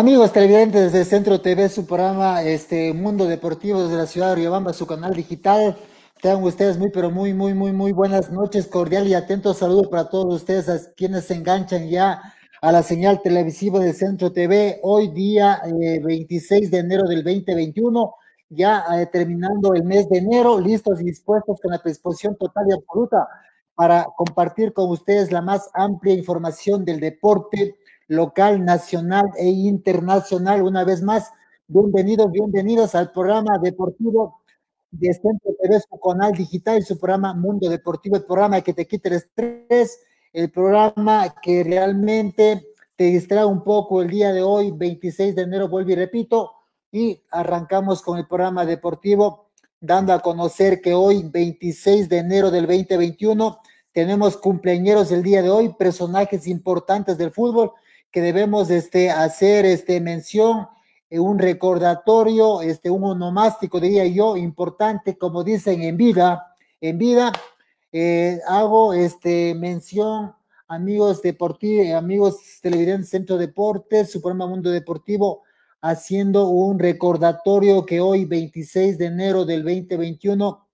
Amigos televidentes de Centro TV, su programa este Mundo Deportivo desde la ciudad de Riobamba, su canal digital. Tengan ustedes muy, pero muy, muy, muy, muy buenas noches. Cordial y atento saludo para todos ustedes, a quienes se enganchan ya a la señal televisiva de Centro TV. Hoy día 26 eh, de enero del 2021, ya eh, terminando el mes de enero, listos y dispuestos con la predisposición total y absoluta para compartir con ustedes la más amplia información del deporte local, nacional e internacional. Una vez más, bienvenidos, bienvenidos al programa deportivo de Centro TV, su canal digital su programa Mundo Deportivo, el programa que te quita el estrés, el programa que realmente te distrae un poco el día de hoy, 26 de enero, vuelvo y repito, y arrancamos con el programa deportivo, dando a conocer que hoy, 26 de enero del 2021, tenemos cumpleaños el día de hoy, personajes importantes del fútbol que debemos este, hacer este, mención, eh, un recordatorio, este, un onomástico, diría yo, importante, como dicen en vida, en vida, eh, hago este, mención, amigos deportivos, amigos televidentes Centro Deportes, su Mundo Deportivo, haciendo un recordatorio que hoy, 26 de enero del 2021,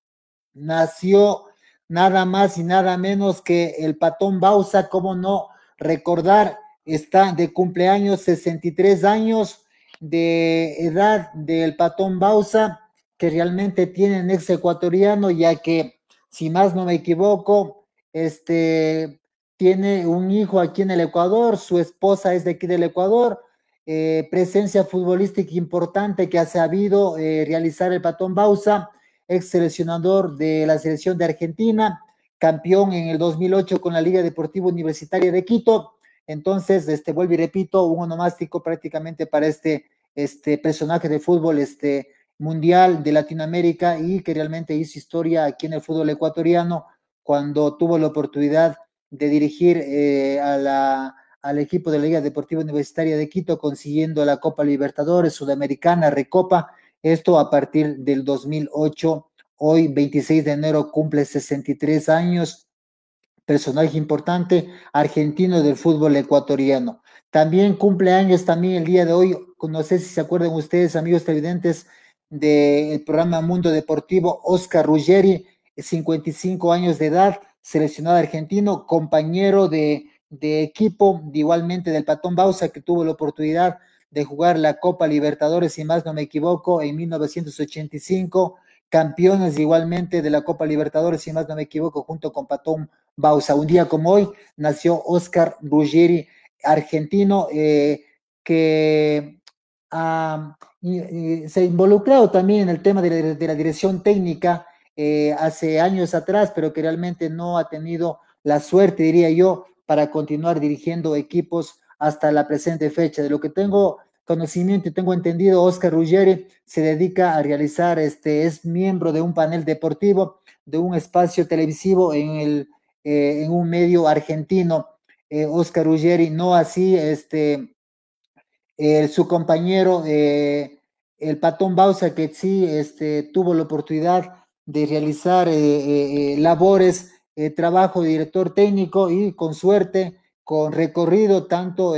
nació nada más y nada menos que el patón Bausa, cómo no recordar está de cumpleaños 63 años de edad del patón Bausa, que realmente tiene un ex ecuatoriano, ya que, si más no me equivoco, este, tiene un hijo aquí en el Ecuador, su esposa es de aquí del Ecuador, eh, presencia futbolística importante que ha sabido eh, realizar el patón Bausa, ex seleccionador de la selección de Argentina, campeón en el 2008 con la Liga Deportiva Universitaria de Quito, entonces, este, vuelvo y repito, un onomástico prácticamente para este, este personaje de fútbol este, mundial de Latinoamérica y que realmente hizo historia aquí en el fútbol ecuatoriano cuando tuvo la oportunidad de dirigir eh, a la, al equipo de la Liga Deportiva Universitaria de Quito, consiguiendo la Copa Libertadores Sudamericana, Recopa, esto a partir del 2008. Hoy, 26 de enero, cumple 63 años personaje importante argentino del fútbol ecuatoriano. También cumple años también el día de hoy, no sé si se acuerdan ustedes, amigos televidentes del programa Mundo Deportivo, Oscar Ruggeri, 55 años de edad, seleccionado argentino, compañero de, de equipo, igualmente del Patón Bausa, que tuvo la oportunidad de jugar la Copa Libertadores, si más no me equivoco, en 1985 campeones igualmente de la Copa Libertadores, si más no me equivoco, junto con Patón Bausa. Un día como hoy nació Oscar Ruggeri, argentino, eh, que se ha involucrado también en el tema de la, dirección técnica eh, hace años atrás, pero que realmente no ha tenido la suerte, diría yo, para continuar dirigiendo equipos hasta la presente fecha. De lo que tengo conocimiento y tengo entendido, Oscar Ruggeri se dedica a realizar, este, es miembro de un panel deportivo, de un espacio televisivo en, el, eh, en un medio argentino, eh, Oscar Ruggeri, no así este, su compañero, eh, el Patón Bausa, que sí este, tuvo la oportunidad de realizar labores, trabajo de director técnico y con suerte, con recorrido tanto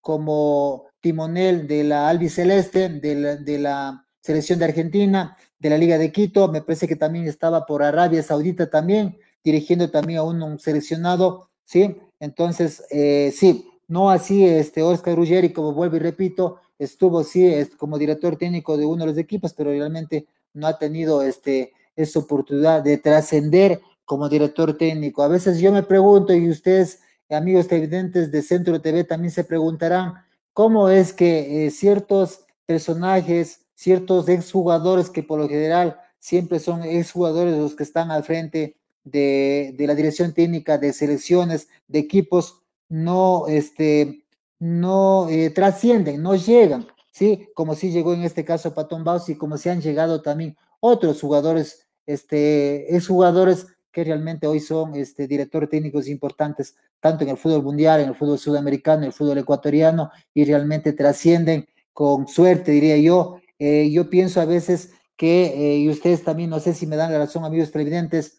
como timonel de la albiceleste, de la, de la selección de Argentina, de la Liga de Quito, me parece que también estaba por Arabia Saudita también, dirigiendo también a un, seleccionado, ¿sí? Entonces, eh, sí, no así este Oscar Ruggeri, como vuelvo y repito, estuvo sí como director técnico de uno de los equipos, pero realmente no ha tenido este, esa oportunidad de trascender como director técnico. A veces yo me pregunto, y ustedes, amigos televidentes de Centro TV, también se preguntarán, cómo es que eh, ciertos personajes, ciertos exjugadores que por lo general siempre son exjugadores los que están al frente de, la dirección técnica de selecciones, de equipos, no, este, no eh, trascienden, no llegan, ¿sí? Como si llegó en este caso Patón Baus y como si han llegado también otros jugadores, este, exjugadores que realmente hoy son este, directores técnicos importantes, tanto en el fútbol mundial, en el fútbol sudamericano, en el fútbol ecuatoriano, y realmente trascienden con suerte, diría yo. Eh, yo pienso a veces que, eh, y ustedes también, no sé si me dan la razón, amigos televidentes,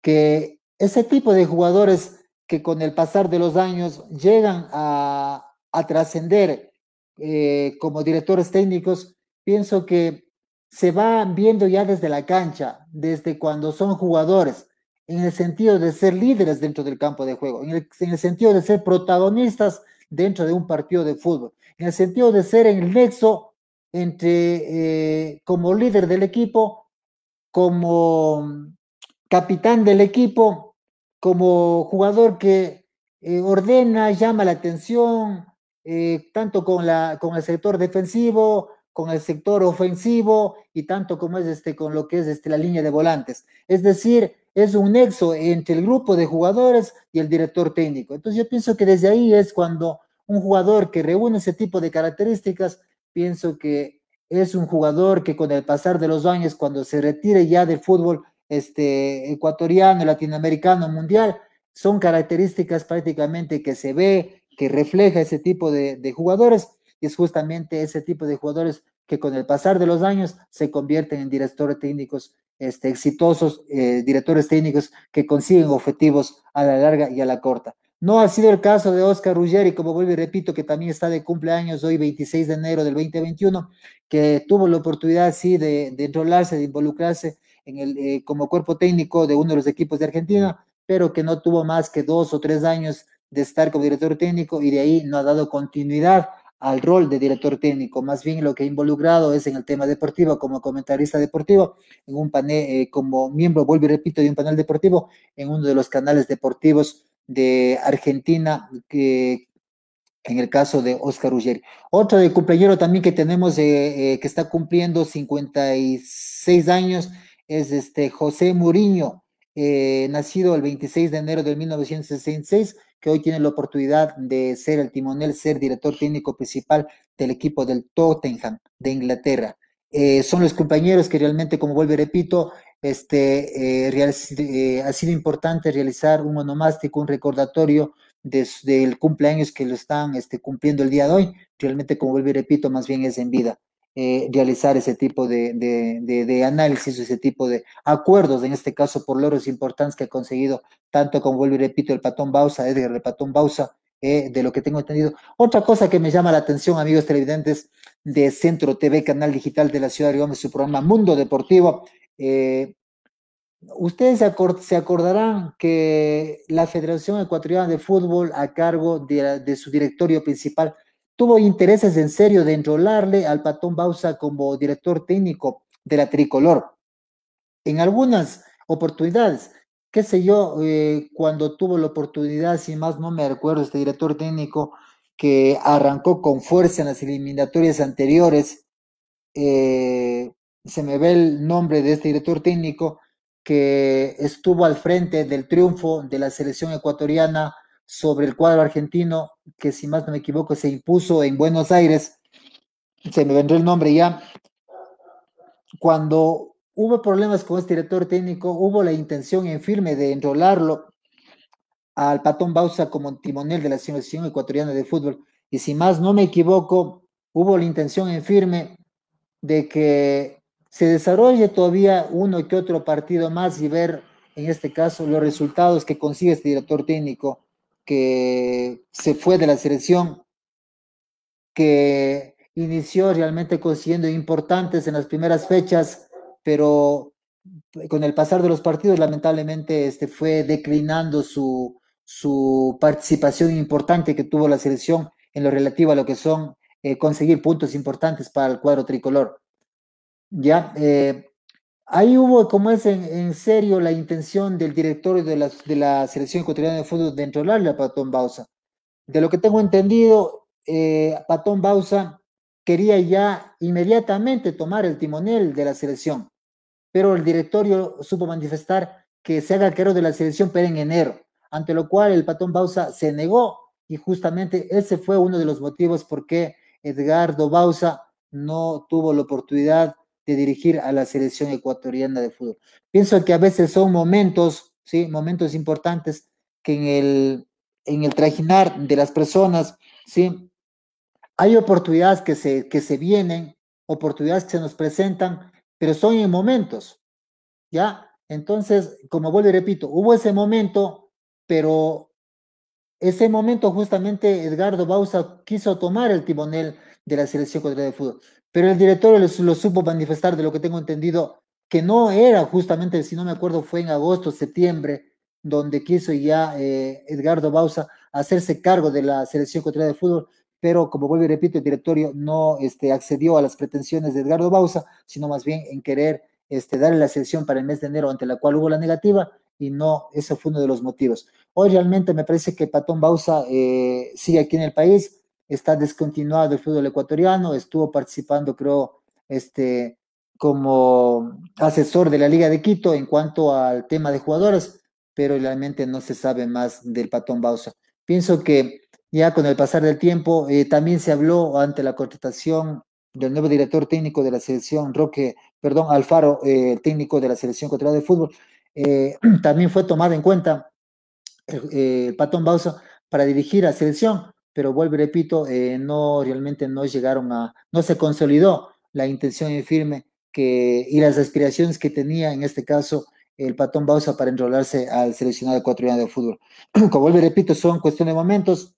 que ese tipo de jugadores que con el pasar de los años llegan a, a trascender eh, como directores técnicos, pienso que se va viendo ya desde la cancha, desde cuando son jugadores, en el sentido de ser líderes dentro del campo de juego, en el, en el sentido de ser protagonistas dentro de un partido de fútbol, en el sentido de ser el nexo entre eh, como líder del equipo, como capitán del equipo, como jugador que eh, ordena, llama la atención, eh, tanto con, la, con el sector defensivo, con el sector ofensivo y tanto como es este, con lo que es este, la línea de volantes. Es decir, es un nexo entre el grupo de jugadores y el director técnico. Entonces yo pienso que desde ahí es cuando un jugador que reúne ese tipo de características, pienso que es un jugador que con el pasar de los años, cuando se retire ya del fútbol este, ecuatoriano, latinoamericano, mundial, son características prácticamente que se ve, que refleja ese tipo de, de jugadores, es justamente ese tipo de jugadores que con el pasar de los años se convierten en directores técnicos este, exitosos, eh, directores técnicos que consiguen objetivos a la larga y a la corta. No ha sido el caso de Oscar Ruggeri, como vuelvo y repito, que también está de cumpleaños hoy, 26 de enero del 2021, que tuvo la oportunidad, sí, de, de enrolarse, de involucrarse en el, eh, como cuerpo técnico de uno de los equipos de Argentina, pero que no tuvo más que dos o tres años de estar como director técnico y de ahí no ha dado continuidad al rol de director técnico. Más bien lo que ha involucrado es en el tema deportivo como comentarista deportivo, en un panel, eh, como miembro, vuelvo y repito, de un panel deportivo en uno de los canales deportivos de Argentina, que en el caso de Oscar Ruggeri. Otro de cumpleañero también que tenemos eh, eh, que está cumpliendo 56 años es este José Muriño, eh, nacido el 26 de enero de 1966, que hoy tiene la oportunidad de ser el timonel, ser director técnico principal del equipo del Tottenham de Inglaterra. Eh, son los compañeros que realmente, como vuelvo y repito, este, eh, eh, ha sido importante realizar un onomástico, un recordatorio del cumpleaños que lo están este, cumpliendo el día de hoy. Realmente, como vuelvo y repito, más bien es en vida. Eh, realizar ese tipo de, de, de, de, análisis, ese tipo de acuerdos, en este caso por logros importantes que ha conseguido, tanto como vuelvo y repito, el Patón Bausa, Edgar el Patón Bausa, eh, de lo que tengo entendido. Otra cosa que me llama la atención, amigos televidentes de Centro TV, canal digital de la ciudad de Gómez, su programa Mundo Deportivo, eh, ustedes se, acord se, acordarán que la Federación Ecuatoriana de Fútbol, a cargo de su directorio principal, tuvo intereses en serio de enrolarle al Patón Bausa como director técnico de la tricolor. En algunas oportunidades, qué sé yo, eh, cuando tuvo la oportunidad, si más no me recuerdo, este director técnico que arrancó con fuerza en las eliminatorias anteriores, eh, se me ve el nombre de este director técnico que estuvo al frente del triunfo de la selección ecuatoriana sobre el cuadro argentino, que si más no me equivoco se impuso en Buenos Aires, se me vendrá el nombre ya, cuando hubo problemas con este director técnico, hubo la intención en firme de enrolarlo al Patón Bausa como timonel de la selección ecuatoriana de fútbol. Y si más no me equivoco, hubo la intención en firme de que se desarrolle todavía uno que otro partido más y ver, en este caso, los resultados que consigue este director técnico que se fue de la selección, que inició realmente consiguiendo importantes en las primeras fechas, pero con el pasar de los partidos lamentablemente este, fue declinando su, su participación importante que tuvo la selección en lo relativo a lo que son eh, conseguir puntos importantes para el cuadro tricolor. Ya, eh, Ahí hubo, como es en, serio, la intención del directorio de la, de la selección ecuatoriana de fútbol de enrolarle a Patón Bausa. De lo que tengo entendido, eh, Patón Bausa quería ya inmediatamente tomar el timonel de la selección, pero el directorio supo manifestar que se haga cargo de la selección, pero en enero, ante lo cual el Patón Bausa se negó y justamente ese fue uno de los motivos por qué Edgardo Bausa no tuvo la oportunidad de dirigir a la selección ecuatoriana de fútbol. Pienso que a veces son momentos, ¿sí? Momentos importantes que en el, en el trajinar de las personas, ¿sí? Hay oportunidades que se, que se vienen, oportunidades que se nos presentan, pero son en momentos, ¿ya? Entonces, como vuelvo y repito, hubo ese momento, pero ese momento justamente Edgardo Bausa quiso tomar el timonel de la selección ecuatoriana de fútbol. Pero el director lo, lo supo manifestar, de lo que tengo entendido, que no era justamente, si no me acuerdo, fue en agosto, septiembre, donde quiso ya eh, Edgardo Bausa hacerse cargo de la selección ecuatoriana de fútbol, pero como vuelvo y repito, el directorio no este, accedió a las pretensiones de Edgardo Bausa, sino más bien en querer este, darle la selección para el mes de enero, ante la cual hubo la negativa, y no, ese fue uno de los motivos. Hoy realmente me parece que Patón Bausa eh, sigue aquí en el país, está descontinuado el fútbol ecuatoriano, estuvo participando, creo, este, como asesor de la Liga de Quito en cuanto al tema de jugadores, pero realmente no se sabe más del Patón Bausa. Pienso que ya con el pasar del tiempo eh, también se habló ante la contratación del nuevo director técnico de la selección, Roque, perdón, Alfaro, eh, técnico de la selección ecuatoriana de fútbol, eh, también fue tomado en cuenta el, Patón Bausa para dirigir a selección, pero vuelvo y repito, no realmente no llegaron a, no se consolidó la intención en firme que, y las aspiraciones que tenía en este caso el Patón Bausa para enrolarse al seleccionado ecuatoriano de fútbol. Como vuelvo y repito, son cuestión de momentos.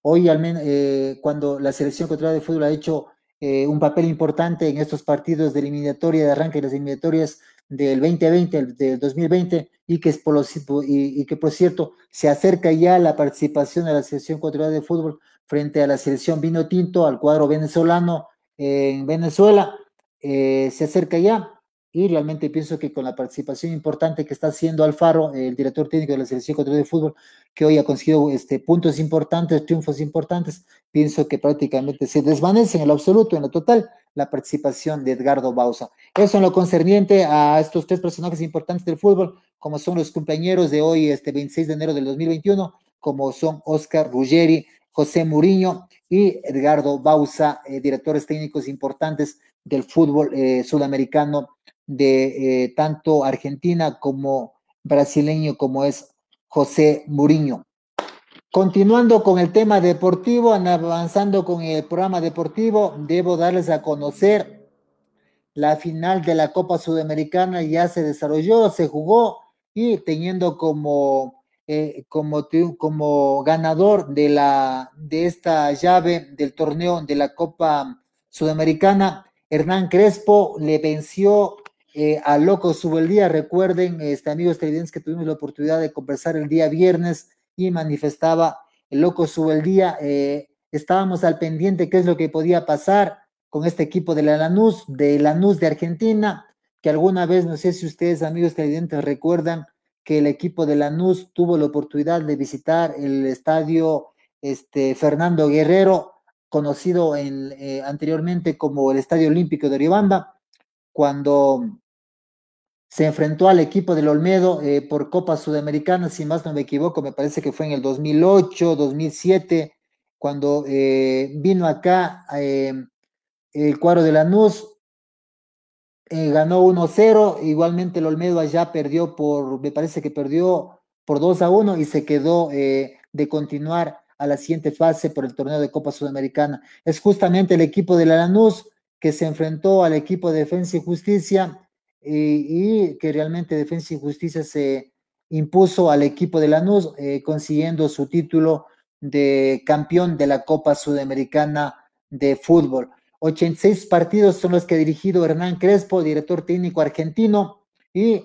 Hoy, al menos, eh, cuando la selección ecuatoriana de fútbol ha hecho eh, un papel importante en estos partidos de eliminatoria, de arranque de las eliminatorias del 2020, del 2020, y que, es por y, y, que, por cierto, se acerca ya la participación de la selección ecuatoriana de fútbol frente a la selección vino tinto, al cuadro venezolano en Venezuela, eh, se acerca ya y realmente pienso que con la participación importante que está haciendo Alfaro, el director técnico de la selección ecuatoriana de fútbol, que hoy ha conseguido este, puntos importantes, triunfos importantes, pienso que prácticamente se desvanece en el absoluto, en lo total, la participación de Edgardo Bausa. Eso en lo concerniente a estos tres personajes importantes del fútbol, como son los compañeros de hoy, este 26 de enero del 2021, como son Oscar Ruggeri, José Muriño y Edgardo Bausa, eh, directores técnicos importantes del fútbol eh, sudamericano de eh, tanto Argentina como brasileño como es José Muriño. Continuando con el tema deportivo, avanzando con el programa deportivo, debo darles a conocer la final de la Copa Sudamericana ya se desarrolló, se jugó y teniendo como, eh, como, como ganador de, la, de esta llave del torneo de la Copa Sudamericana, Hernán Crespo le venció eh, a Loco día, Recuerden, este, amigos televidentes, que tuvimos la oportunidad de conversar el día viernes y manifestaba el Loco Subeldía. Eh, estábamos al pendiente qué es lo que podía pasar con este equipo de la Lanús, de Lanús de Argentina, que alguna vez, no sé si ustedes, amigos televidentes, recuerdan que el equipo de Lanús tuvo la oportunidad de visitar el estadio este, Fernando Guerrero, conocido eh, anteriormente como el Estadio Olímpico de Oribamba cuando se enfrentó al equipo del Olmedo eh, por Copa Sudamericana, si más no me equivoco, me parece que fue en el 2008, 2007, cuando eh, vino acá el cuadro de Lanús, ganó 1-0, igualmente el Olmedo allá perdió por, me parece que perdió por 2 a 1 y se quedó de continuar a la siguiente fase por el torneo de Copa Sudamericana. Es justamente el equipo de la Lanús que se enfrentó al equipo de Defensa y Justicia y, que realmente Defensa y Justicia se impuso al equipo de Lanús, eh, consiguiendo su título de campeón de la Copa Sudamericana de Fútbol. 86 partidos son los que ha dirigido Hernán Crespo, director técnico argentino, y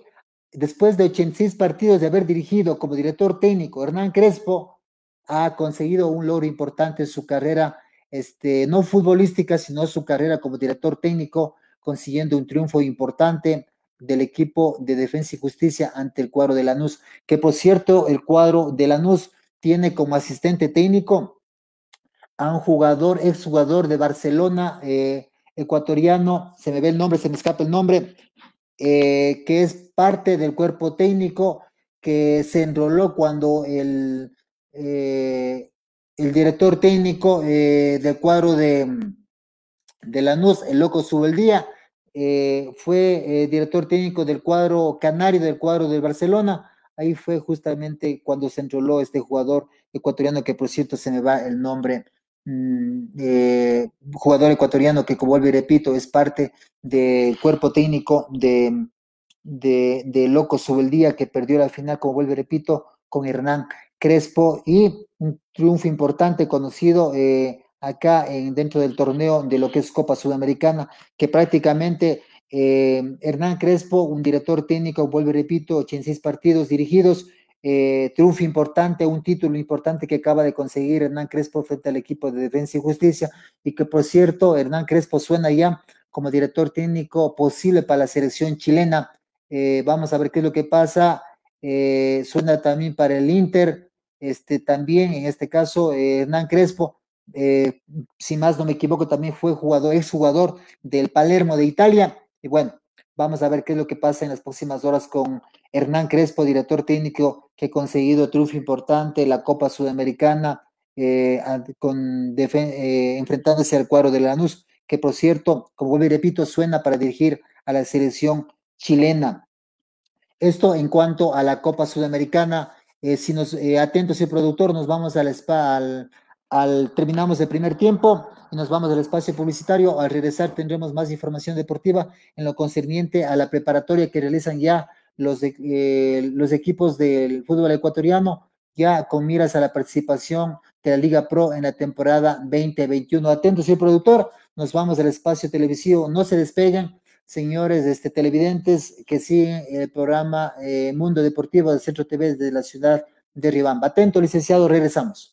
después de 86 partidos de haber dirigido como director técnico, Hernán Crespo ha conseguido un logro importante en su carrera este, no futbolística, sino su carrera como director técnico, consiguiendo un triunfo importante del equipo de Defensa y Justicia ante el cuadro de Lanús, que por cierto, el cuadro de Lanús tiene como asistente técnico a un jugador, exjugador de Barcelona, eh, ecuatoriano, se me ve el nombre, se me escapa el nombre, eh, que es parte del cuerpo técnico que se enroló cuando el, eh, el director técnico eh, del cuadro de, de Lanús, el Loco Subeldía, eh, fue director técnico del cuadro canario, del cuadro del Barcelona. Ahí fue justamente cuando se enroló este jugador ecuatoriano, que por cierto se me va el nombre, mm, jugador ecuatoriano que, como vuelvo y repito, es parte del cuerpo técnico de, de, de Loco Subeldía, que perdió la final, como vuelvo y repito, con Hernán Crespo y un triunfo importante conocido eh, acá en, dentro del torneo de lo que es Copa Sudamericana, que prácticamente eh, Hernán Crespo, un director técnico, vuelvo y repito, 86 partidos dirigidos, eh, triunfo importante, un título importante que acaba de conseguir Hernán Crespo frente al equipo de Defensa y Justicia y que por cierto Hernán Crespo suena ya como director técnico posible para la selección chilena. Vamos a ver qué es lo que pasa. Suena también para el Inter, este, también en este caso Hernán Crespo, si más no me equivoco, también fue jugador, ex jugador del Palermo de Italia. Y bueno, vamos a ver qué es lo que pasa en las próximas horas con Hernán Crespo, director técnico que ha conseguido triunfo importante, la Copa Sudamericana, eh, eh, enfrentándose al cuadro de Lanús, que por cierto, como vuelvo y repito, suena para dirigir a la selección chilena. Esto en cuanto a la Copa Sudamericana. Eh, si nos atentos el productor, nos vamos al, al, al terminamos el primer tiempo y nos vamos al espacio publicitario. Al regresar tendremos más información deportiva en lo concerniente a la preparatoria que realizan ya los, eh, los equipos del fútbol ecuatoriano ya con miras a la participación de la Liga Pro en la temporada 2021. Atentos, señor productor, nos vamos al espacio televisivo, no se despeguen, señores este, televidentes que siguen el programa eh, Mundo Deportivo del Centro TV de la ciudad de Ribamba. Atento, licenciado, regresamos.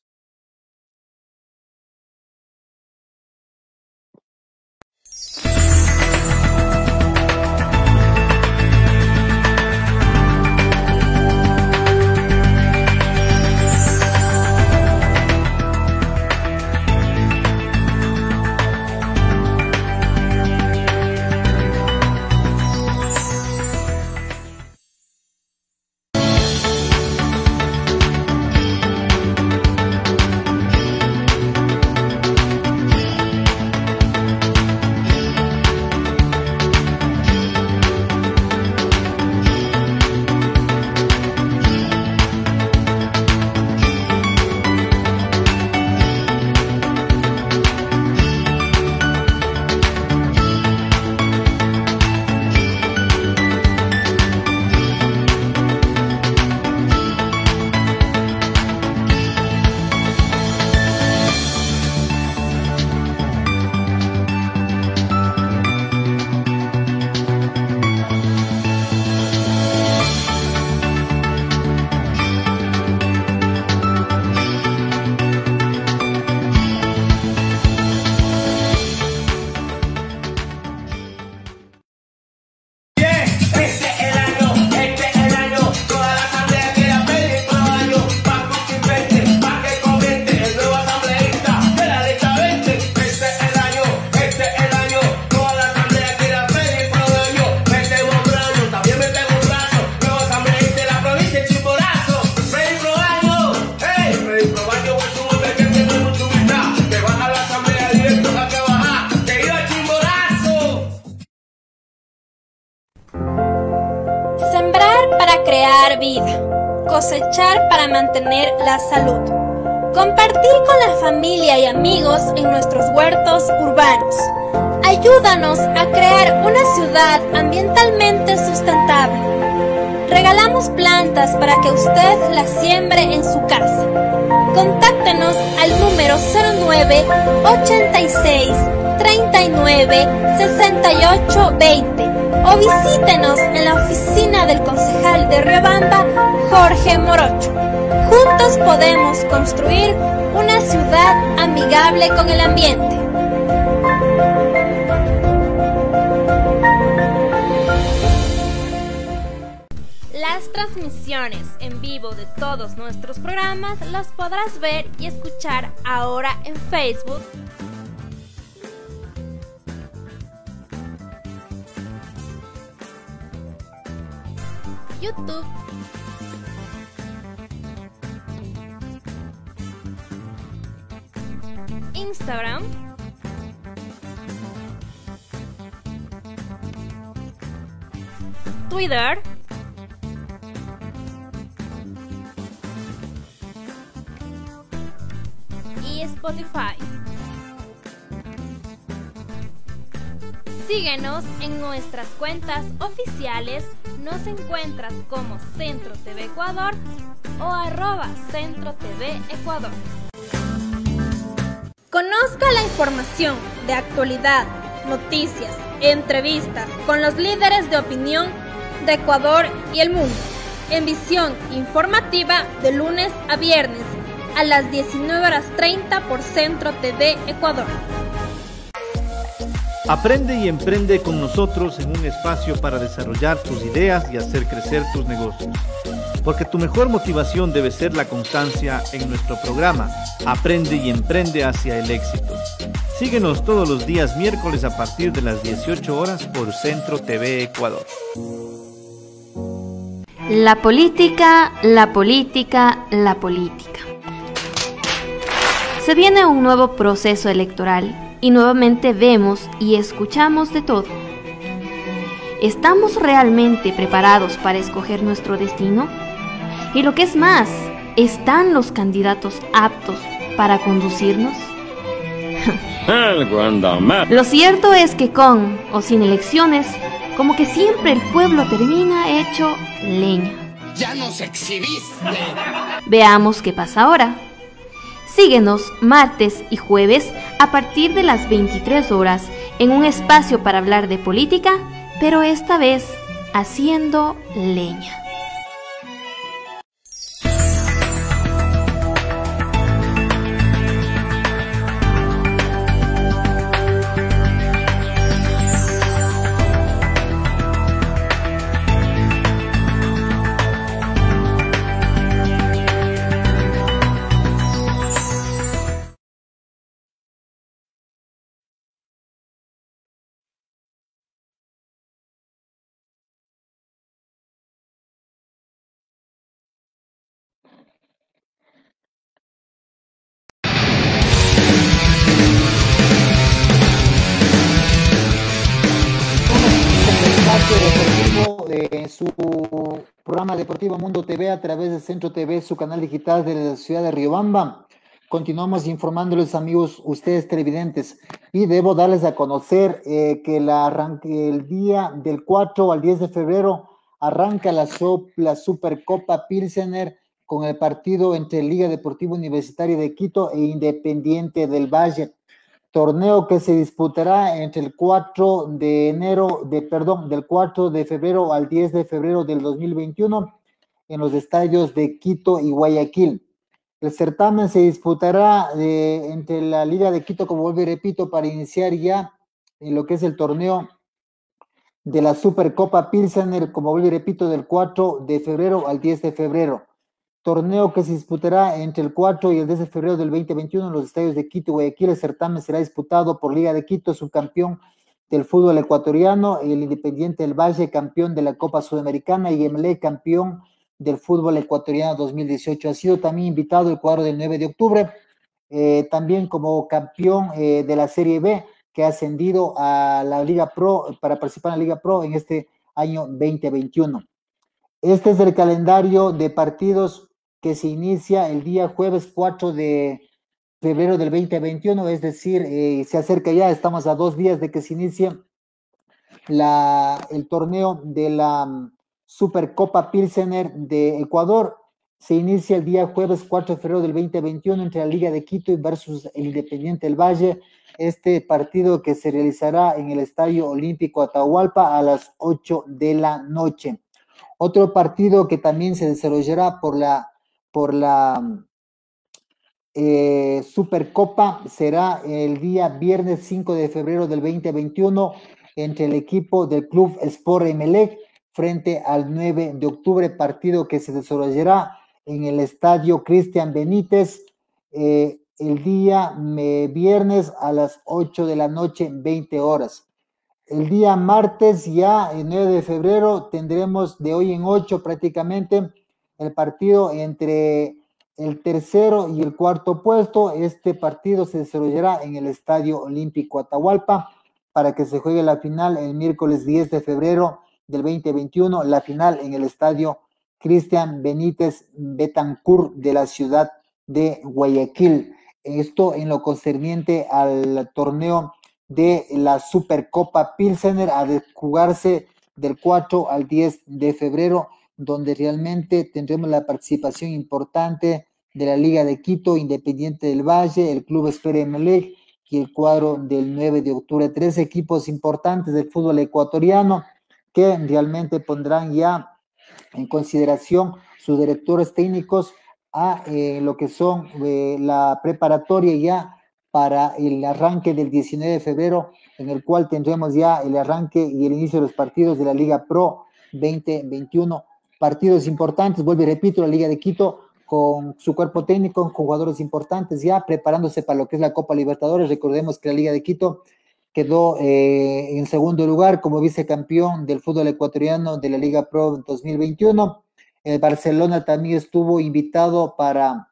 En nuestros huertos urbanos. Ayúdanos a crear una ciudad ambientalmente sustentable. Regalamos plantas para que usted las siembre en su casa. Contáctenos al número 09 86 39 68 20 o visítenos en la oficina del concejal de Riobamba, Jorge Morocho. Juntos podemos construir una ciudad amigable con el ambiente. Las transmisiones en vivo de todos nuestros programas las podrás ver y escuchar ahora en Facebook. YouTube Instagram. Twitter. Y Spotify. Síguenos en nuestras cuentas oficiales. Nos encuentras como Centro TV Ecuador o arroba Centro TV Ecuador. Conozca la información de actualidad, noticias, entrevistas con los líderes de opinión de Ecuador y el mundo en visión informativa de lunes a viernes a las 19 horas 30 por Centro TV Ecuador. Aprende y emprende con nosotros en un espacio para desarrollar tus ideas y hacer crecer tus negocios. Porque tu mejor motivación debe ser la constancia en nuestro programa Aprende y emprende hacia el éxito. Síguenos todos los días miércoles a partir de las 18 horas por Centro TV Ecuador. La política, la política, la política. Se viene un nuevo proceso electoral y nuevamente vemos y escuchamos de todo. ¿Estamos realmente preparados para escoger nuestro destino? Y lo que es más, ¿están los candidatos aptos para conducirnos? Lo cierto es que con o sin elecciones, como que siempre el pueblo termina hecho leña. Ya nos exhibiste. Veamos qué pasa ahora. Síguenos martes y jueves a partir de las 23 horas en un espacio para hablar de política, pero esta vez haciendo leña. Programa deportivo Mundo TV a través de Centro TV, su canal digital de la ciudad de Riobamba. Continuamos informándoles, amigos, ustedes televidentes, y debo darles a conocer eh, que la arranque, el día del 4 al 10 de febrero arranca la, la Supercopa Pilsener con el partido entre Liga Deportiva Universitaria de Quito e Independiente del Valle torneo que se disputará entre el 4 de enero, de, perdón, del 4 de febrero al 10 de febrero del 2021 en los estadios de Quito y Guayaquil. El certamen se disputará eh, entre la Liga de Quito, como vuelvo y repito, para iniciar ya en lo que es el torneo de la Supercopa Pilsener, como vuelvo y repito, del 4 de febrero al 10 de febrero torneo que se disputará entre el 4 y el 10 de febrero del 2021 en los estadios de Quito y Guayaquil. El certamen será disputado por Liga de Quito, subcampeón del fútbol ecuatoriano, el Independiente del Valle, campeón de la Copa Sudamericana, y MLE, campeón del fútbol ecuatoriano 2018. Ha sido también invitado el cuadro del 9 de octubre, eh, también como campeón eh, de la Serie B, que ha ascendido a la Liga Pro para participar en la Liga Pro en este año 2021. Este es el calendario de partidos que se inicia el día jueves 4 de febrero del 2021, es decir, eh, se acerca ya, estamos a dos días de que se inicie la, el torneo de la mm, Supercopa Pilsener de Ecuador. Se inicia el día jueves 4 de febrero del 2021 entre la Liga de Quito versus el Independiente del Valle. Este partido que se realizará en el Estadio Olímpico Atahualpa a las 8 de la noche. Otro partido que también se desarrollará por la por la eh, Supercopa será el día viernes 5 de febrero del 2021 entre el equipo del Club Sport Emelec frente al 9 de octubre, partido que se desarrollará en el estadio Cristian Benítez eh, el día viernes a las 8 de la noche, 20 horas. El día martes, ya el 9 de febrero, tendremos de hoy en 8 prácticamente el partido entre el tercero y el cuarto puesto. Este partido se desarrollará en el Estadio Olímpico Atahualpa para que se juegue la final el miércoles 10 de febrero del 2021, la final en el Estadio Cristian Benítez Betancourt de la ciudad de Guayaquil. Esto en lo concerniente al torneo de la Supercopa Pilsener a jugarse del 4 al 10 de febrero donde realmente tendremos la participación importante de la Liga de Quito, Independiente del Valle, el Club Espere Melec y el cuadro del 9 de octubre. Tres equipos importantes del fútbol ecuatoriano que realmente pondrán ya en consideración sus directores técnicos a eh, lo que son eh, la preparatoria ya para el arranque del 19 de febrero, en el cual tendremos ya el arranque y el inicio de los partidos de la Liga Pro 2021. Partidos importantes, vuelvo y repito, la Liga de Quito con su cuerpo técnico, con jugadores importantes ya preparándose para lo que es la Copa Libertadores. Recordemos que la Liga de Quito quedó eh, en segundo lugar como vicecampeón del fútbol ecuatoriano de la Liga Pro 2021. El Barcelona también estuvo invitado para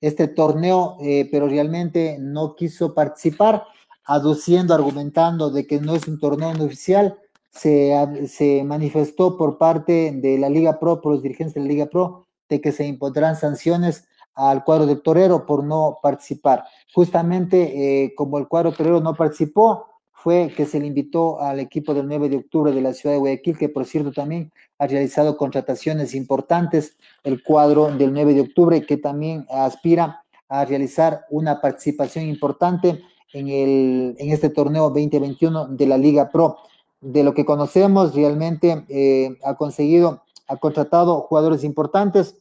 este torneo, eh, pero realmente no quiso participar, aduciendo, argumentando de que no es un torneo oficial. Se, manifestó por parte de la Liga Pro, por los dirigentes de la Liga Pro, de que se impondrán sanciones al cuadro de Torero por no participar. Justamente eh, como el cuadro Torero no participó, fue que se le invitó al equipo del 9 de octubre de la ciudad de Guayaquil, que por cierto también ha realizado contrataciones importantes, el cuadro del 9 de octubre, que también aspira a realizar una participación importante en, el, en este torneo 2021 de la Liga Pro. De lo que conocemos, realmente eh, ha conseguido, ha contratado jugadores importantes,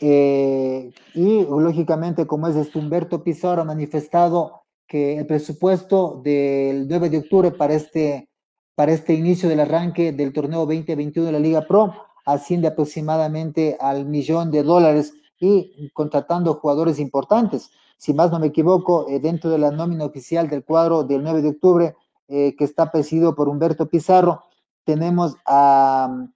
eh, y lógicamente, como es este Humberto Pizarro, ha manifestado que el presupuesto del 9 de octubre para este, para este inicio del arranque del torneo 2021 de la Liga Pro asciende aproximadamente al millón de dólares y contratando jugadores importantes. Si más no me equivoco, eh, dentro de la nómina oficial del cuadro del 9 de octubre, eh, que está presidido por Humberto Pizarro, tenemos a,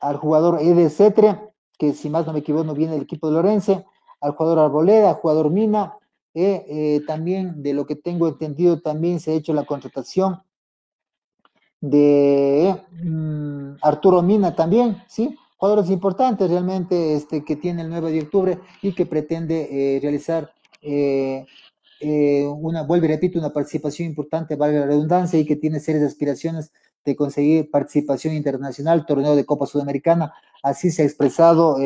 al jugador Ede Cetre, que si más no me equivoco viene del equipo de Lorense, al jugador Arboleda, jugador Mina, eh, eh, también de lo que tengo entendido también se ha hecho la contratación de mm, Arturo Mina también, ¿sí? Jugadores importantes realmente este, que tiene el 9 de octubre y que pretende eh, realizar una, vuelve y repito, una participación importante, valga la redundancia, y que tiene serias aspiraciones de conseguir participación internacional, torneo de Copa Sudamericana. Así se ha expresado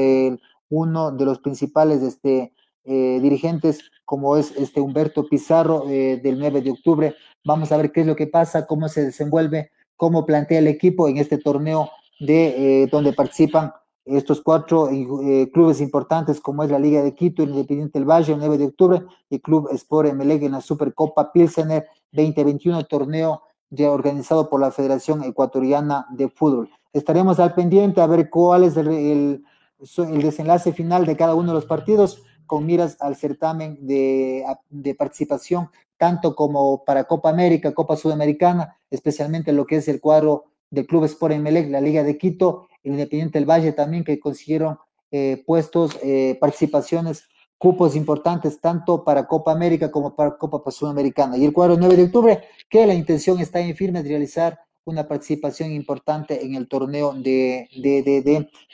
uno de los principales este, dirigentes como es este Humberto Pizarro eh, del 9 de octubre. Vamos a ver qué es lo que pasa, cómo se desenvuelve, cómo plantea el equipo en este torneo de eh, donde participan estos cuatro eh, clubes importantes como es la Liga de Quito, el Independiente del Valle, el 9 de octubre, y Club Sport Emelec en la Supercopa Pilsener 2021, torneo ya organizado por la Federación Ecuatoriana de Fútbol. Estaremos al pendiente a ver cuál es el, el desenlace final de cada uno de los partidos con miras al certamen de, participación, tanto como para Copa América, Copa Sudamericana, especialmente lo que es el cuadro del Club Sport Emelec, la Liga de Quito, el Independiente del Valle también, que consiguieron eh, puestos, eh, participaciones, cupos importantes, tanto para Copa América como para Copa Sudamericana. Y el cuadro 9 de octubre, que la intención está en firme de realizar una participación importante en el torneo de,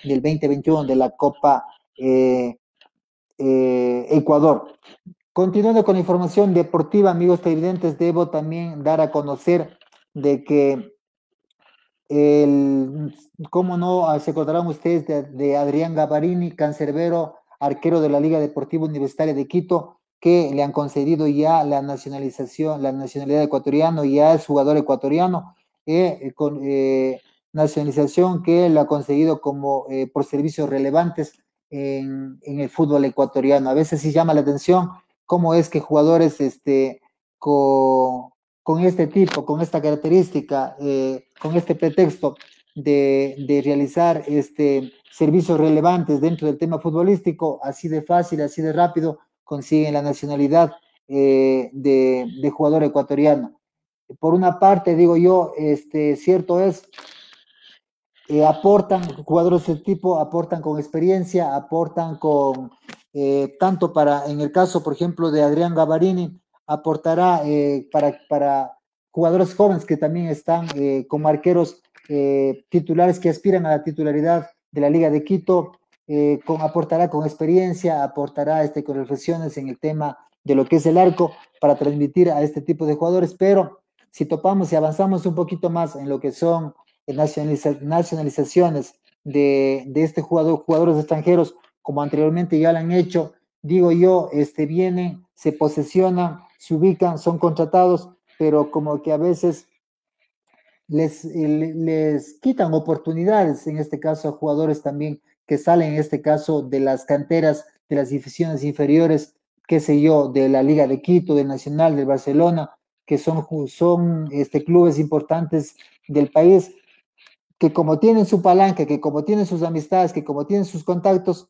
del 2021 de la Copa eh, Ecuador. Continuando con la información deportiva, amigos televidentes, debo también dar a conocer de que el, cómo no ah, se acordarán ustedes de, Adrián Gavarini, cancerbero, arquero de la Liga Deportiva Universitaria de Quito, que le han concedido ya la nacionalización, la nacionalidad ecuatoriana, ya es jugador ecuatoriano, eh, con eh, nacionalización que le ha conseguido como por servicios relevantes en, el fútbol ecuatoriano. A veces sí llama la atención cómo es que jugadores este, con, este tipo, con esta característica, eh, con este pretexto de, realizar este, servicios relevantes dentro del tema futbolístico, así de fácil, así de rápido, consiguen la nacionalidad eh, de, jugador ecuatoriano. Por una parte, digo yo, este, cierto es eh, aportan, jugadores de este tipo aportan con experiencia, aportan con, tanto para, en el caso, por ejemplo, de Adrián Gavarini, aportará eh, para, para jugadores jóvenes que también están como arqueros titulares que aspiran a la titularidad de la Liga de Quito, con, aportará con experiencia, aportará este, con reflexiones en el tema de lo que es el arco para transmitir a este tipo de jugadores, pero si topamos y avanzamos un poquito más en lo que son nacionalizaciones de, de este jugador, jugadores extranjeros como anteriormente ya lo han hecho, digo yo, este, vienen, se posesionan, se ubican, son contratados, pero como que a veces les, les quitan oportunidades, en este caso a jugadores también que salen, en este caso, de las canteras, de las divisiones inferiores, qué sé yo, de la Liga de Quito, del Nacional, del Barcelona, que son, son este, clubes importantes del país, que como tienen su palanca, que como tienen sus amistades, que como tienen sus contactos,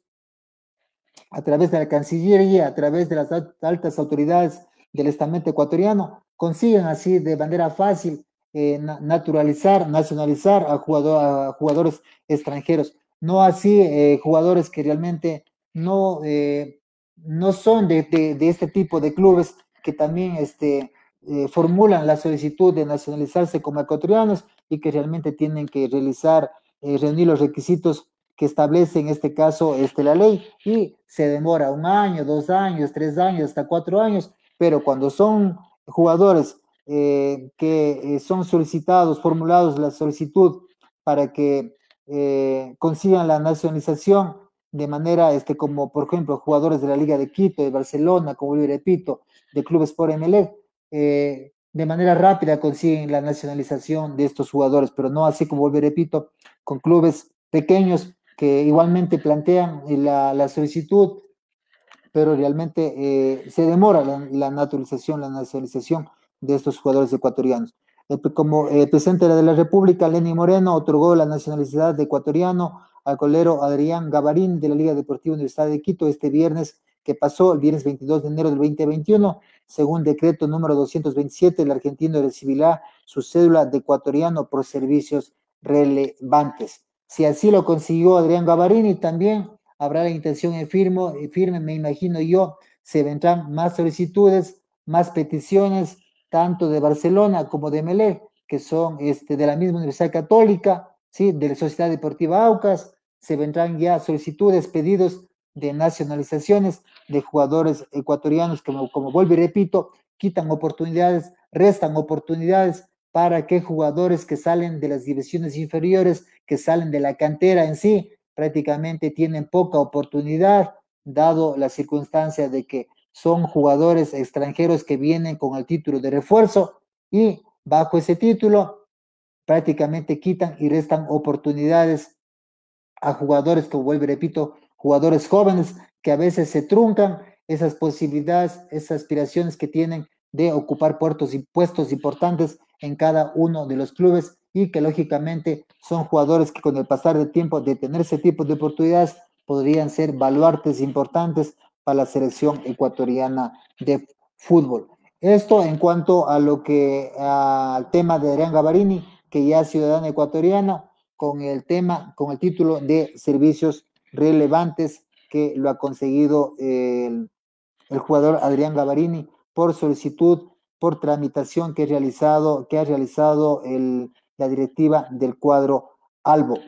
a través de la Cancillería, a través de las altas autoridades del estamento ecuatoriano, consiguen así de manera fácil eh, naturalizar, nacionalizar a, a, jugadores extranjeros. No así eh, jugadores que realmente no, eh, no son de, de, este tipo de clubes que también este, formulan la solicitud de nacionalizarse como ecuatorianos y que realmente tienen que realizar, reunir los requisitos que establece en este caso este, la ley y se demora un año, dos años, tres años, hasta cuatro años, pero cuando son jugadores eh, que eh, son solicitados, formulados la solicitud para que eh, consigan la nacionalización de manera, este, como por ejemplo, jugadores de la Liga de Quito, de Barcelona, como yo repito, de clubes por MLE, de manera rápida consiguen la nacionalización de estos jugadores, pero no así como vuelvo repito, con clubes pequeños que igualmente plantean la, la solicitud, pero realmente eh, se demora la, naturalización, la nacionalización de estos jugadores ecuatorianos. como el presidente de la República, Lenny Moreno, otorgó la nacionalidad de ecuatoriano al colero Adrián Gabarín de la Liga Deportiva Universidad de Quito este viernes que pasó, el viernes 22 de enero del 2021, según decreto número 227, el argentino recibirá su cédula de ecuatoriano por servicios relevantes. Si así lo consiguió Adrián Gavarini, también habrá la intención en firme, firme, me imagino yo, se vendrán más solicitudes, más peticiones, tanto de Barcelona como de Melé, que son este, de la misma Universidad Católica, ¿sí? de la Sociedad Deportiva Aucas, se vendrán ya solicitudes, pedidos de nacionalizaciones de jugadores ecuatorianos, como, como vuelvo y repito, quitan oportunidades, restan oportunidades para que jugadores que salen de las divisiones inferiores, que salen de la cantera en sí, prácticamente tienen poca oportunidad, dado la circunstancia de que son jugadores extranjeros que vienen con el título de refuerzo y bajo ese título prácticamente quitan y restan oportunidades a jugadores, como vuelvo repito, jugadores jóvenes que a veces se truncan esas posibilidades, esas aspiraciones que tienen de ocupar puertos y puestos importantes en cada uno de los clubes y que lógicamente son jugadores que con el pasar del tiempo de tener ese tipo de oportunidades podrían ser baluartes importantes para la selección ecuatoriana de fútbol. Esto en cuanto a lo que al tema de Adrián Gavarini, que ya es ciudadano ecuatoriano, con el tema, con el título de servicios relevantes que lo ha conseguido el, el jugador Adrián Gavarini por solicitud por tramitación que, he realizado, que ha realizado el, la directiva del cuadro Albo.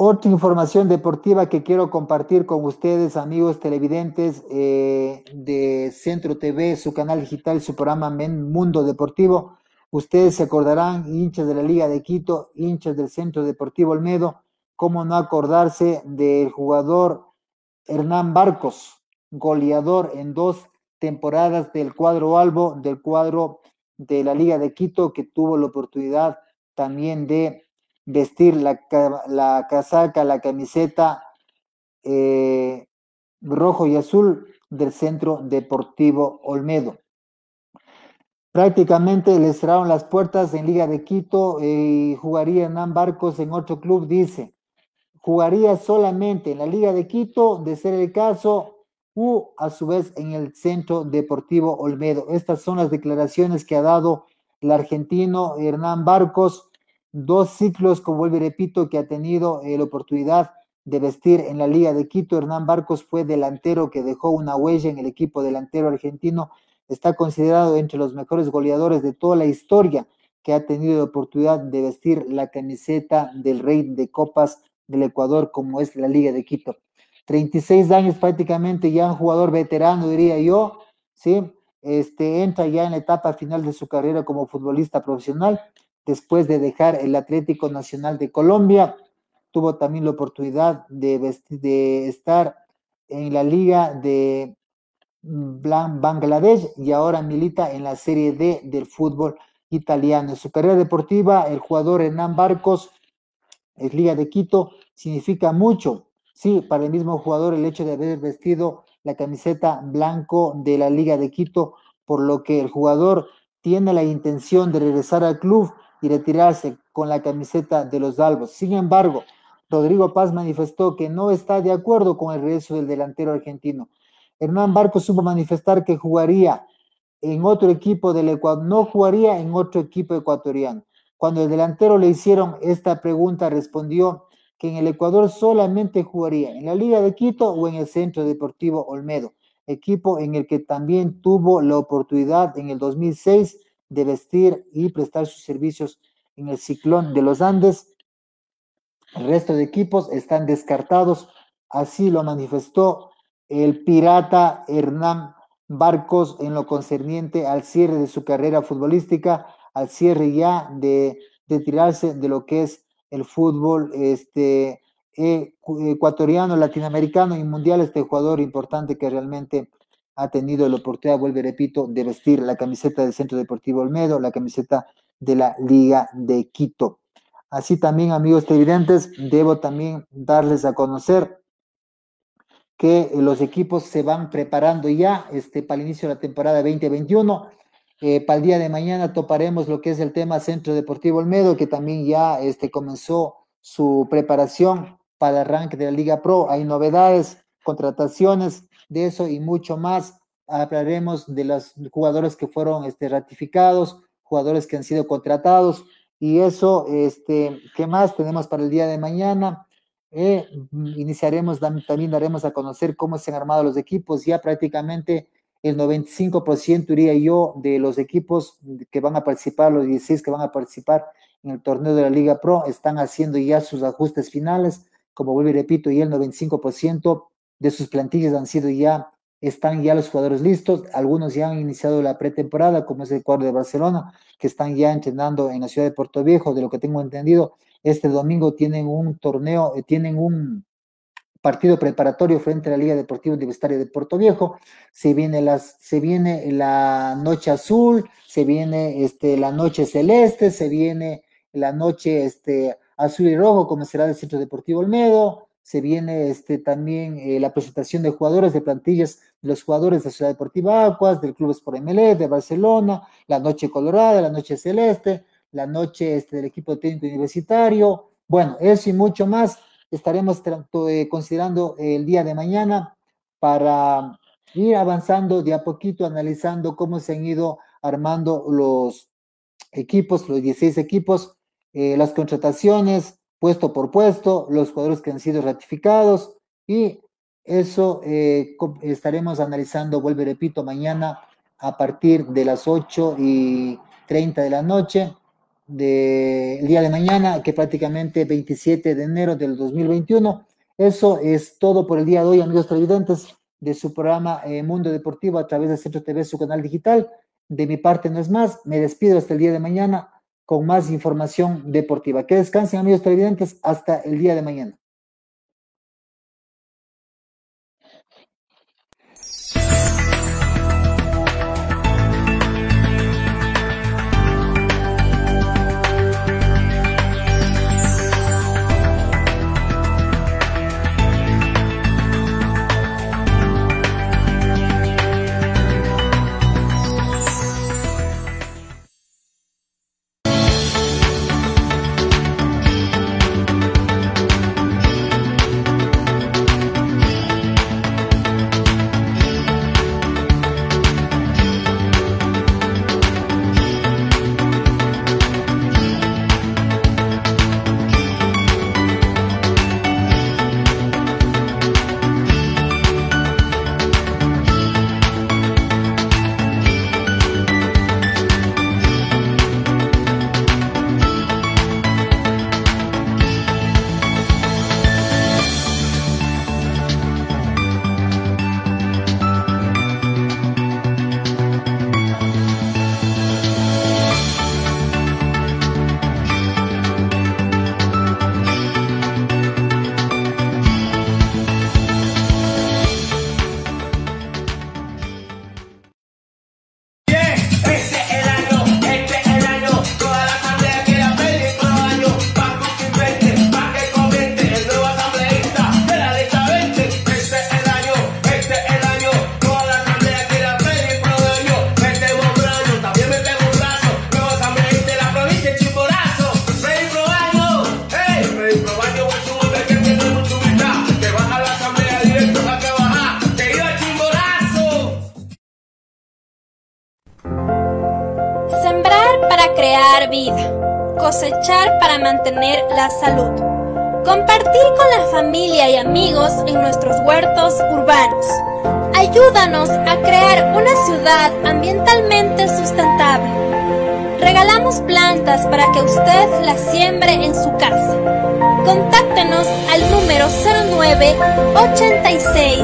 Otra información deportiva que quiero compartir con ustedes, amigos televidentes eh, de Centro TV, su canal digital, su programa Mundo Deportivo. Ustedes se acordarán, hinchas de la Liga de Quito, hinchas del Centro Deportivo Olmedo, cómo no acordarse del jugador Hernán Barcos, goleador en dos temporadas del cuadro Albo, del cuadro de la Liga de Quito, que tuvo la oportunidad también de vestir la, la casaca, la camiseta eh, rojo y azul del Centro Deportivo Olmedo. Prácticamente le cerraron las puertas en Liga de Quito y jugaría Hernán Barcos en otro club, dice. Jugaría solamente en la Liga de Quito, de ser el caso, a su vez en el Centro Deportivo Olmedo. Estas son las declaraciones que ha dado el argentino Hernán Barcos, dos ciclos, como vuelvo y repito, que ha tenido eh, la oportunidad de vestir en la Liga de Quito. Hernán Barcos fue delantero que dejó una huella en el equipo delantero argentino. Está considerado entre los mejores goleadores de toda la historia que ha tenido la oportunidad de vestir la camiseta del Rey de Copas del Ecuador, como es la Liga de Quito. 36 años prácticamente ya un jugador veterano, diría yo, ¿sí? Este, entra ya en la etapa final de su carrera como futbolista profesional, después de dejar el Atlético Nacional de Colombia, tuvo también la oportunidad de, de estar en la liga de Bangladesh y ahora milita en la Serie D del fútbol italiano. En su carrera deportiva, el jugador Hernán Barcos, es Liga de Quito, significa mucho. Sí, para el mismo jugador el hecho de haber vestido la camiseta blanco de la Liga de Quito, por lo que el jugador tiene la intención de regresar al club y retirarse con la camiseta de los Albos. Sin embargo, Rodrigo Paz manifestó que no está de acuerdo con el regreso del delantero argentino. Hernán Barco supo manifestar que jugaría en otro equipo del Ecuador, no jugaría en otro equipo ecuatoriano. Cuando el delantero le hicieron esta pregunta, respondió que en el Ecuador solamente jugaría en la Liga de Quito o en el Centro Deportivo Olmedo, equipo en el que también tuvo la oportunidad en el 2006 de vestir y prestar sus servicios en el Ciclón de los Andes. El resto de equipos están descartados, así lo manifestó el pirata Hernán Barcos en lo concerniente al cierre de su carrera futbolística, al cierre ya de, de tirarse de lo que es el fútbol este, eh, ecuatoriano, latinoamericano y mundial, este jugador importante que realmente ha tenido la oportunidad, vuelvo y repito, de vestir la camiseta del Centro Deportivo Olmedo, la camiseta de la Liga de Quito. Así también, amigos televidentes, debo también darles a conocer que los equipos se van preparando ya este, para el inicio de la temporada 2021. Eh, para el día de mañana toparemos lo que es el tema Centro Deportivo Olmedo, que también ya este, comenzó su preparación para el arranque de la Liga Pro. Hay novedades, contrataciones de eso y mucho más. Hablaremos de los jugadores que fueron este, ratificados, jugadores que han sido contratados y eso, este, ¿qué más tenemos para el día de mañana? Eh, iniciaremos, también daremos a conocer cómo se han armado los equipos. Ya prácticamente el 95% diría yo de los equipos que van a participar, los 16 que van a participar en el torneo de la Liga Pro, están haciendo ya sus ajustes finales. Como vuelvo y repito, ya el 95% de sus plantillas han sido ya, están ya los jugadores listos. Algunos ya han iniciado la pretemporada, como es el cuadro de Barcelona, que están ya entrenando en la ciudad de Puerto Viejo, de lo que tengo entendido este domingo tienen un torneo, eh, tienen un partido preparatorio frente a la Liga Deportiva Universitaria de Puerto Viejo. Se viene, se viene la noche azul, se viene este, la noche celeste, se viene la noche este, azul y rojo, como será el Centro Deportivo Olmedo. Se viene este, también eh, la presentación de jugadores de plantillas de los jugadores de Ciudad Deportiva Aguas, del Club Sport MLE, de Barcelona, la noche colorada, la noche celeste, la noche este, del equipo técnico universitario. Bueno, eso y mucho más estaremos eh, considerando el día de mañana para ir avanzando de a poquito, analizando cómo se han ido armando los equipos, los 16 equipos, eh, las contrataciones, puesto por puesto, los jugadores que han sido ratificados y eso eh, estaremos analizando, vuelvo y repito, mañana a partir de las 8 y 30 de la noche del día de mañana, que prácticamente 27 de enero del 2021. Eso es todo por el día de hoy, amigos televidentes, de su programa eh, Mundo Deportivo a través de Centro TV, su canal digital. De mi parte no es más, me despido hasta el día de mañana con más información deportiva. Que descansen, amigos televidentes, hasta el día de mañana. Salud, compartir con la familia y amigos en nuestros huertos urbanos. Ayúdanos a crear una ciudad ambientalmente sustentable. Regalamos plantas para que usted las siembre en su casa. Contáctenos al número 09 86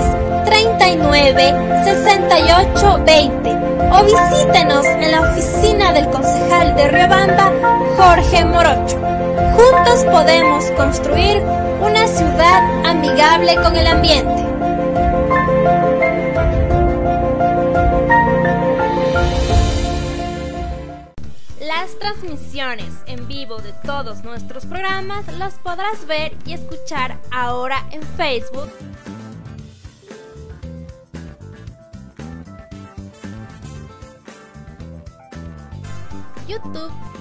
39 68 20 o visítenos en la oficina del concejal de Riobamba, Jorge Morocho. Juntos podemos construir una ciudad amigable con el ambiente. Las transmisiones en vivo de todos nuestros programas las podrás ver y escuchar ahora en Facebook. YouTube.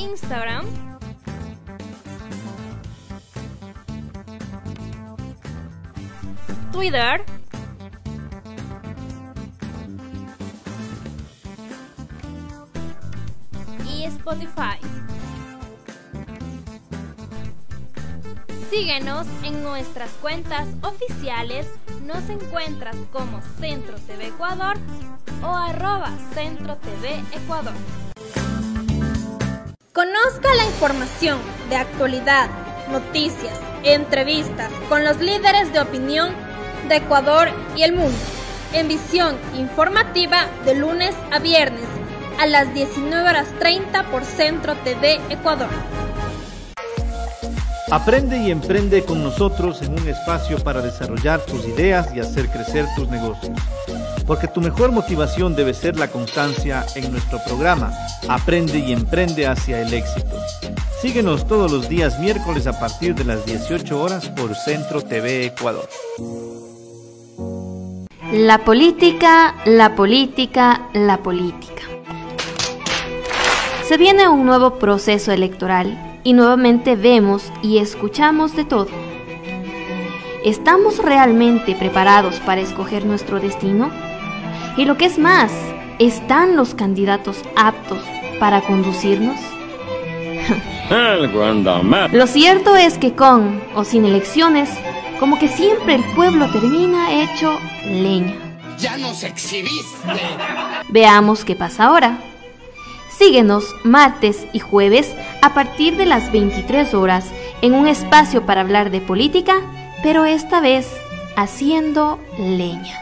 Instagram. Twitter. Y Spotify. Síguenos en nuestras cuentas oficiales. Nos encuentras como Centro TV Ecuador o arroba Centro TV Ecuador. Conozca la información de actualidad, noticias, entrevistas con los líderes de opinión de Ecuador y el mundo en visión informativa de lunes a viernes a las 19 horas 30 por Centro TV Ecuador. Aprende y emprende con nosotros en un espacio para desarrollar tus ideas y hacer crecer tus negocios. Porque tu mejor motivación debe ser la constancia en nuestro programa Aprende y emprende hacia el éxito. Síguenos todos los días miércoles a partir de las 18 horas por Centro TV Ecuador. La política, la política, la política. Se viene un nuevo proceso electoral y nuevamente vemos y escuchamos de todo. ¿Estamos realmente preparados para escoger nuestro destino? Y lo que es más, ¿están los candidatos aptos para conducirnos? Lo cierto es que con o sin elecciones, como que siempre el pueblo termina hecho leña. Ya nos exhibiste. Veamos qué pasa ahora. Síguenos martes y jueves a partir de las 23 horas en un espacio para hablar de política, pero esta vez haciendo leña.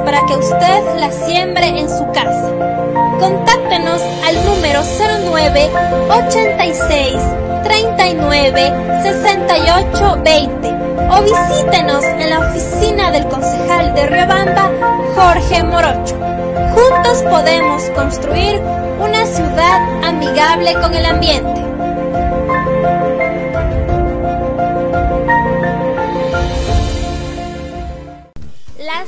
Para que usted las siembre en su casa. Contáctenos al número 09 86 39 68 20 o visítenos en la oficina del concejal de Riobamba, Jorge Morocho. Juntos podemos construir una ciudad amigable con el ambiente.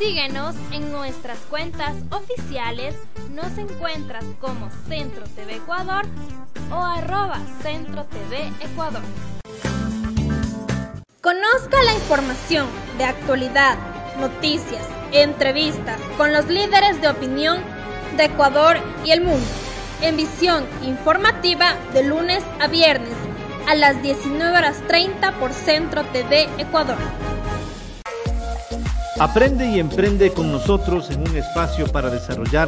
Síguenos en nuestras cuentas oficiales. Nos encuentras como Centro TV Ecuador o arroba Centro TV Ecuador. Conozca la información de actualidad, noticias, entrevistas con los líderes de opinión de Ecuador y el mundo en visión informativa de lunes a viernes a las 19 horas 30 por Centro TV Ecuador. Aprende y emprende con nosotros en un espacio para desarrollar